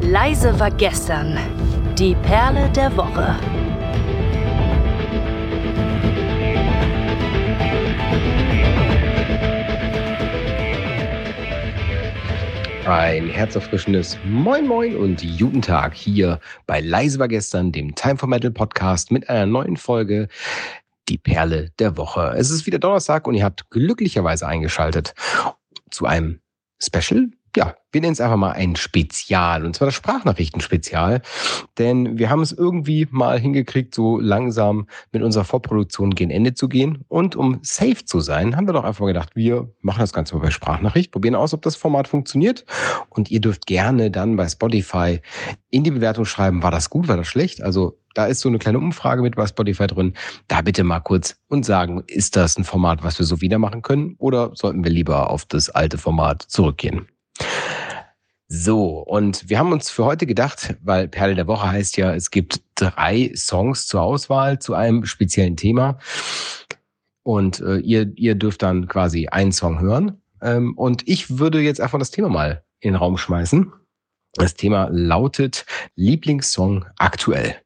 Leise war gestern. Die Perle der Woche. Ein herzerfrischendes Moin Moin und guten Tag hier bei Leise war gestern, dem Time for Metal Podcast mit einer neuen Folge Die Perle der Woche. Es ist wieder Donnerstag und ihr habt glücklicherweise eingeschaltet zu einem Special ja, wir nennen es einfach mal ein Spezial, und zwar das Sprachnachrichtenspezial. Denn wir haben es irgendwie mal hingekriegt, so langsam mit unserer Vorproduktion gegen Ende zu gehen. Und um safe zu sein, haben wir doch einfach gedacht, wir machen das Ganze mal bei Sprachnachricht, probieren aus, ob das Format funktioniert. Und ihr dürft gerne dann bei Spotify in die Bewertung schreiben, war das gut, war das schlecht? Also da ist so eine kleine Umfrage mit bei Spotify drin. Da bitte mal kurz und sagen, ist das ein Format, was wir so wieder machen können? Oder sollten wir lieber auf das alte Format zurückgehen? So, und wir haben uns für heute gedacht, weil Perle der Woche heißt ja, es gibt drei Songs zur Auswahl zu einem speziellen Thema. Und äh, ihr, ihr dürft dann quasi einen Song hören. Ähm, und ich würde jetzt einfach das Thema mal in den Raum schmeißen. Das Thema lautet Lieblingssong aktuell.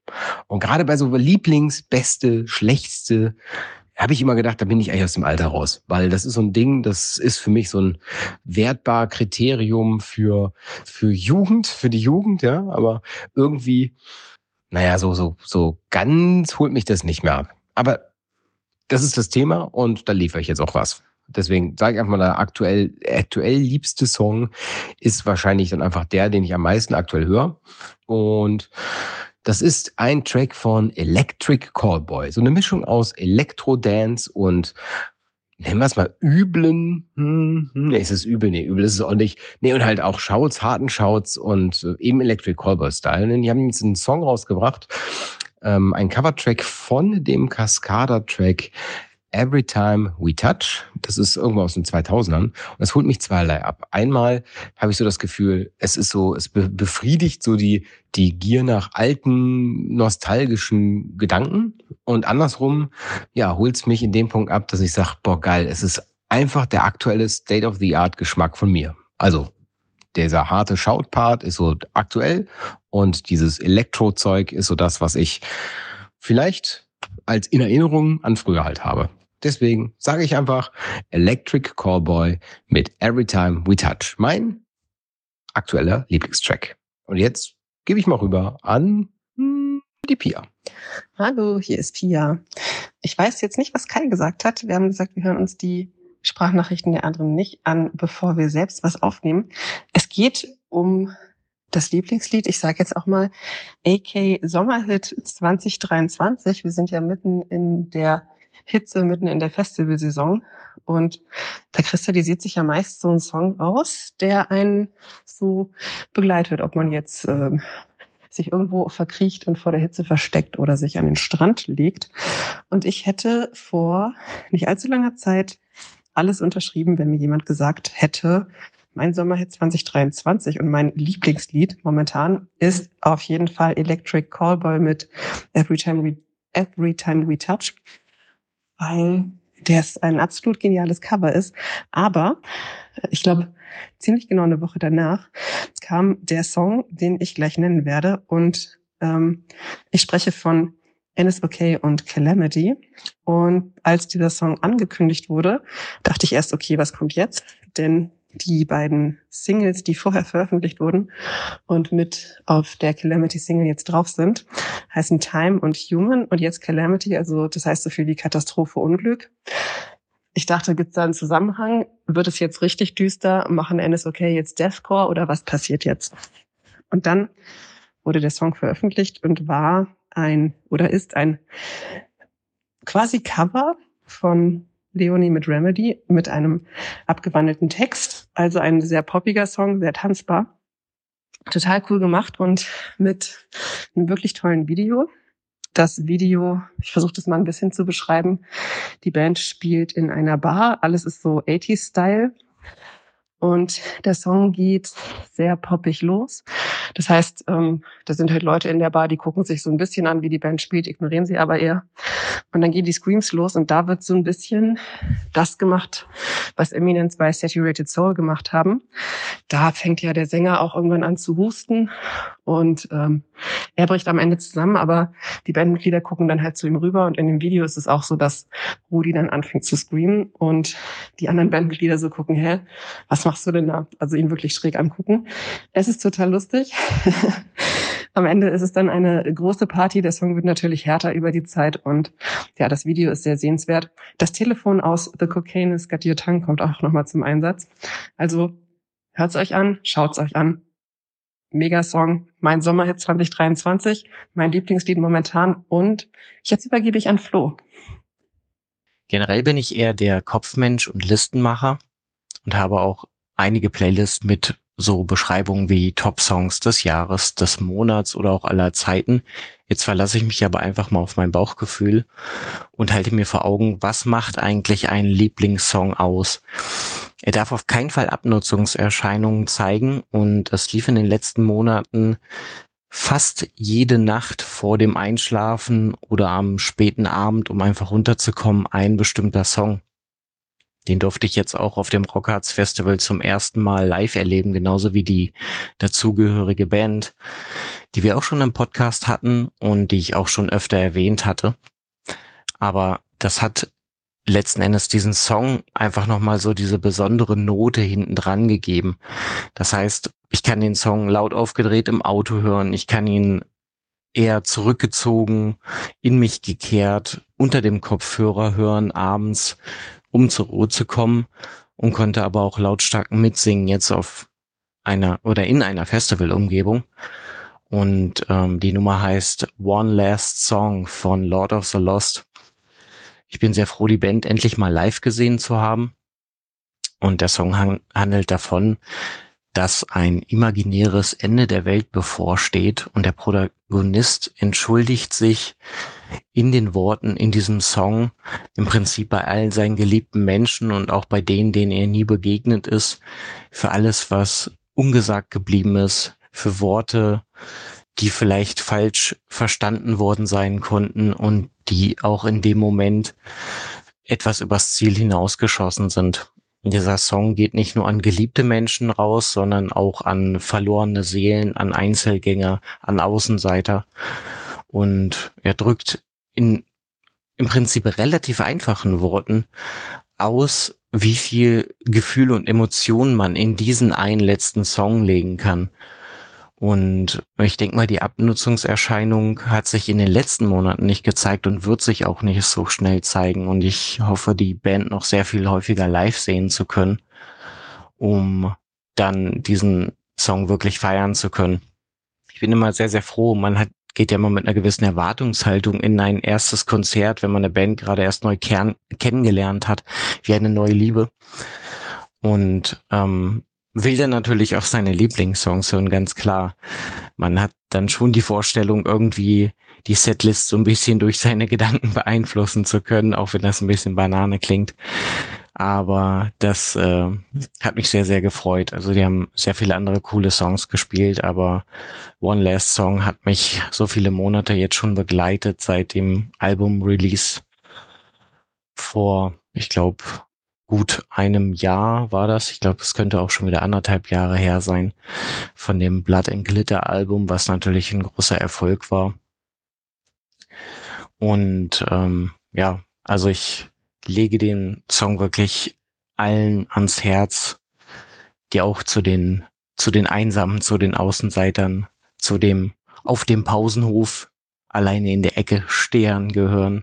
Und gerade bei so Lieblings, beste, schlechteste, habe ich immer gedacht, da bin ich eigentlich aus dem Alter raus, weil das ist so ein Ding, das ist für mich so ein wertbar Kriterium für für Jugend, für die Jugend, ja, aber irgendwie naja, so so so ganz holt mich das nicht mehr ab. Aber das ist das Thema und da liefere ich jetzt auch was. Deswegen sage ich einfach mal, der aktuell, aktuell liebste Song ist wahrscheinlich dann einfach der, den ich am meisten aktuell höre. Und das ist ein Track von Electric Callboy. So eine Mischung aus Elektro-Dance und nennen wir es mal üblen. Hm, hm, nee, ist es übel? Nee, übel ist es auch nicht. Nee, und halt auch Shouts, harten Shouts und äh, eben Electric Callboy-Style. Die haben jetzt einen Song rausgebracht, ähm, ein Cover-Track von dem Cascada-Track Every Time We Touch. Das ist irgendwo aus den 2000ern. Und das holt mich zweierlei ab. Einmal habe ich so das Gefühl, es ist so, es befriedigt so die, die Gier nach alten, nostalgischen Gedanken. Und andersrum, ja, holt es mich in dem Punkt ab, dass ich sage, boah, geil, es ist einfach der aktuelle State-of-the-Art-Geschmack von mir. Also, dieser harte Shout-Part ist so aktuell und dieses Elektro-Zeug ist so das, was ich vielleicht als in Erinnerung an früher halt habe. Deswegen sage ich einfach Electric Callboy mit Every Time We Touch. Mein aktueller Lieblingstrack. Und jetzt gebe ich mal rüber an hm, die Pia. Hallo, hier ist Pia. Ich weiß jetzt nicht, was Kai gesagt hat. Wir haben gesagt, wir hören uns die Sprachnachrichten der anderen nicht an, bevor wir selbst was aufnehmen. Es geht um das Lieblingslied. Ich sage jetzt auch mal AK Sommerhit 2023. Wir sind ja mitten in der Hitze mitten in der Festivalsaison. Und da kristallisiert sich ja meist so ein Song aus, der einen so begleitet, ob man jetzt äh, sich irgendwo verkriecht und vor der Hitze versteckt oder sich an den Strand legt. Und ich hätte vor nicht allzu langer Zeit alles unterschrieben, wenn mir jemand gesagt hätte, mein Sommerhit 2023 und mein Lieblingslied momentan ist auf jeden Fall Electric Callboy mit Every Time We, Every Time We Touch weil das ein absolut geniales Cover ist. Aber ich glaube, ziemlich genau eine Woche danach kam der Song, den ich gleich nennen werde. Und ähm, ich spreche von NSOK und Calamity. Und als dieser Song angekündigt wurde, dachte ich erst, okay, was kommt jetzt? Denn die beiden Singles, die vorher veröffentlicht wurden und mit auf der Calamity Single jetzt drauf sind, heißen Time und Human und jetzt Calamity, also das heißt so viel wie Katastrophe, Unglück. Ich dachte, gibt es da einen Zusammenhang? Wird es jetzt richtig düster? Machen NSOK jetzt Deathcore oder was passiert jetzt? Und dann wurde der Song veröffentlicht und war ein oder ist ein quasi Cover von Leonie mit Remedy mit einem abgewandelten Text. Also ein sehr poppiger Song, sehr tanzbar. Total cool gemacht und mit einem wirklich tollen Video. Das Video, ich versuche das mal ein bisschen zu beschreiben. Die Band spielt in einer Bar. Alles ist so 80s-Style. Und der Song geht sehr poppig los. Das heißt, ähm, da sind halt Leute in der Bar, die gucken sich so ein bisschen an, wie die Band spielt, ignorieren sie aber eher. Und dann gehen die Screams los und da wird so ein bisschen das gemacht, was Eminence bei Saturated Soul gemacht haben. Da fängt ja der Sänger auch irgendwann an zu husten und ähm, er bricht am Ende zusammen, aber die Bandmitglieder gucken dann halt zu ihm rüber und in dem Video ist es auch so, dass Rudi dann anfängt zu screamen und die anderen Bandmitglieder so gucken, hä, was machst du denn da? Also ihn wirklich schräg angucken. Es ist total lustig. Am Ende ist es dann eine große Party. Der Song wird natürlich härter über die Zeit und ja, das Video ist sehr sehenswert. Das Telefon aus The Cocaine is Got Your Tongue kommt auch nochmal zum Einsatz. Also hört's euch an, schaut's euch an. Megasong, mein Sommerhit 2023, mein Lieblingslied momentan und jetzt übergebe ich an Flo. Generell bin ich eher der Kopfmensch und Listenmacher und habe auch einige Playlists mit so Beschreibungen wie Top-Songs des Jahres, des Monats oder auch aller Zeiten. Jetzt verlasse ich mich aber einfach mal auf mein Bauchgefühl und halte mir vor Augen, was macht eigentlich einen Lieblingssong aus? Er darf auf keinen Fall Abnutzungserscheinungen zeigen und es lief in den letzten Monaten fast jede Nacht vor dem Einschlafen oder am späten Abend, um einfach runterzukommen, ein bestimmter Song. Den durfte ich jetzt auch auf dem Rockharts Festival zum ersten Mal live erleben, genauso wie die dazugehörige Band, die wir auch schon im Podcast hatten und die ich auch schon öfter erwähnt hatte. Aber das hat letzten Endes diesen Song einfach nochmal so diese besondere Note hinten dran gegeben. Das heißt, ich kann den Song laut aufgedreht im Auto hören, ich kann ihn eher zurückgezogen, in mich gekehrt, unter dem Kopfhörer hören, abends um zur Ruhe zu kommen und konnte aber auch lautstark mitsingen jetzt auf einer oder in einer Festivalumgebung. Und ähm, die Nummer heißt One Last Song von Lord of the Lost. Ich bin sehr froh, die Band endlich mal live gesehen zu haben. Und der Song handelt davon, dass ein imaginäres Ende der Welt bevorsteht und der Protagonist entschuldigt sich in den Worten in diesem Song im Prinzip bei all seinen geliebten Menschen und auch bei denen, denen er nie begegnet ist, für alles, was ungesagt geblieben ist, für Worte, die vielleicht falsch verstanden worden sein konnten und die auch in dem Moment etwas übers Ziel hinausgeschossen sind. Dieser Song geht nicht nur an geliebte Menschen raus, sondern auch an verlorene Seelen, an Einzelgänger, an Außenseiter. Und er drückt in im Prinzip relativ einfachen Worten aus, wie viel Gefühle und Emotionen man in diesen einen letzten Song legen kann. Und ich denke mal, die Abnutzungserscheinung hat sich in den letzten Monaten nicht gezeigt und wird sich auch nicht so schnell zeigen. Und ich hoffe, die Band noch sehr viel häufiger live sehen zu können, um dann diesen Song wirklich feiern zu können. Ich bin immer sehr, sehr froh. Man hat, geht ja immer mit einer gewissen Erwartungshaltung in ein erstes Konzert, wenn man eine Band gerade erst neu kern, kennengelernt hat, wie eine neue Liebe. Und ähm, will dann natürlich auch seine Lieblingssongs hören, ganz klar. Man hat dann schon die Vorstellung, irgendwie die Setlist so ein bisschen durch seine Gedanken beeinflussen zu können, auch wenn das ein bisschen Banane klingt. Aber das äh, hat mich sehr, sehr gefreut. Also die haben sehr viele andere coole Songs gespielt, aber One Last Song hat mich so viele Monate jetzt schon begleitet seit dem Album-Release vor, ich glaube, gut einem Jahr war das. Ich glaube, es könnte auch schon wieder anderthalb Jahre her sein von dem Blood and Glitter Album, was natürlich ein großer Erfolg war. Und ähm, ja, also ich lege den Song wirklich allen ans Herz, die auch zu den zu den Einsamen, zu den Außenseitern, zu dem auf dem Pausenhof alleine in der Ecke stehen gehören.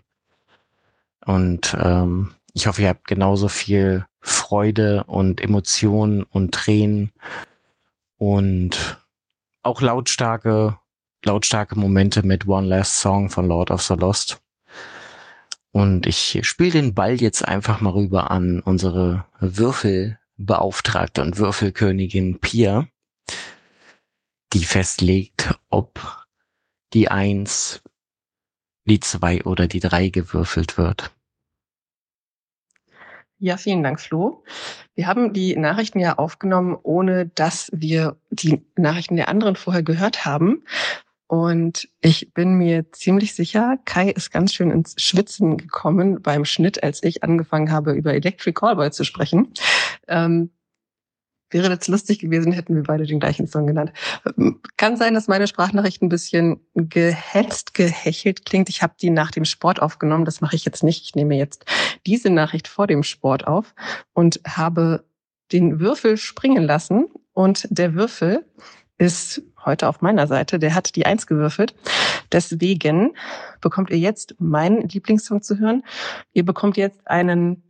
Und ähm, ich hoffe, ihr habt genauso viel Freude und Emotionen und Tränen und auch lautstarke, lautstarke Momente mit One Last Song von Lord of the Lost. Und ich spiele den Ball jetzt einfach mal rüber an unsere Würfelbeauftragte und Würfelkönigin Pia, die festlegt, ob die Eins, die Zwei oder die Drei gewürfelt wird. Ja, vielen Dank, Flo. Wir haben die Nachrichten ja aufgenommen, ohne dass wir die Nachrichten der anderen vorher gehört haben. Und ich bin mir ziemlich sicher, Kai ist ganz schön ins Schwitzen gekommen beim Schnitt, als ich angefangen habe, über Electric Callboy zu sprechen. Ähm, wäre jetzt lustig gewesen, hätten wir beide den gleichen Song genannt. Kann sein, dass meine Sprachnachricht ein bisschen gehetzt, gehechelt klingt. Ich habe die nach dem Sport aufgenommen. Das mache ich jetzt nicht. Ich nehme jetzt diese Nachricht vor dem Sport auf und habe den Würfel springen lassen. Und der Würfel ist heute auf meiner Seite. Der hat die Eins gewürfelt. Deswegen bekommt ihr jetzt meinen Lieblingssong zu hören. Ihr bekommt jetzt einen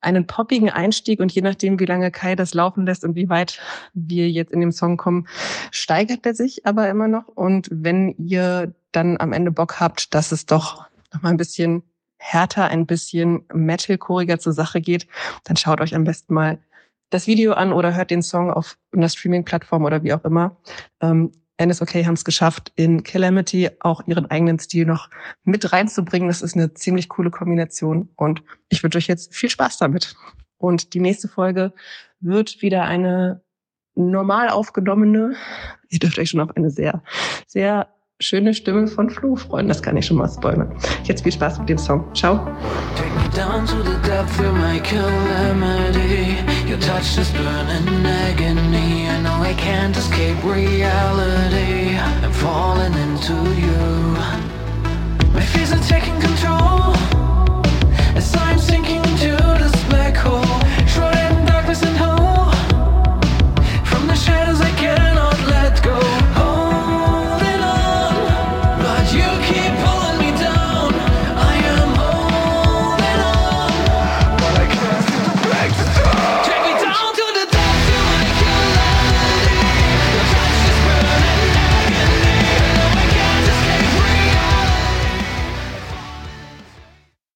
einen poppigen Einstieg und je nachdem, wie lange Kai das laufen lässt und wie weit wir jetzt in dem Song kommen, steigert er sich aber immer noch. Und wenn ihr dann am Ende Bock habt, dass es doch noch mal ein bisschen härter, ein bisschen metalcoreiger zur Sache geht, dann schaut euch am besten mal das Video an oder hört den Song auf einer Streaming-Plattform oder wie auch immer. Ähm, NSOK haben es geschafft, in Calamity auch ihren eigenen Stil noch mit reinzubringen. Das ist eine ziemlich coole Kombination und ich wünsche euch jetzt viel Spaß damit. Und die nächste Folge wird wieder eine normal aufgenommene, ihr dürft euch schon auf eine sehr, sehr schöne Stimme von Flo freuen. Das kann ich schon mal spoilern. Jetzt viel Spaß mit dem Song. Ciao. down to the depth of my calamity. Your touch is burning agony I know I can't escape reality. I'm falling into you. My fears are taking control. As I'm sinking into this black hole. Shrouded in darkness and hope. From the shadows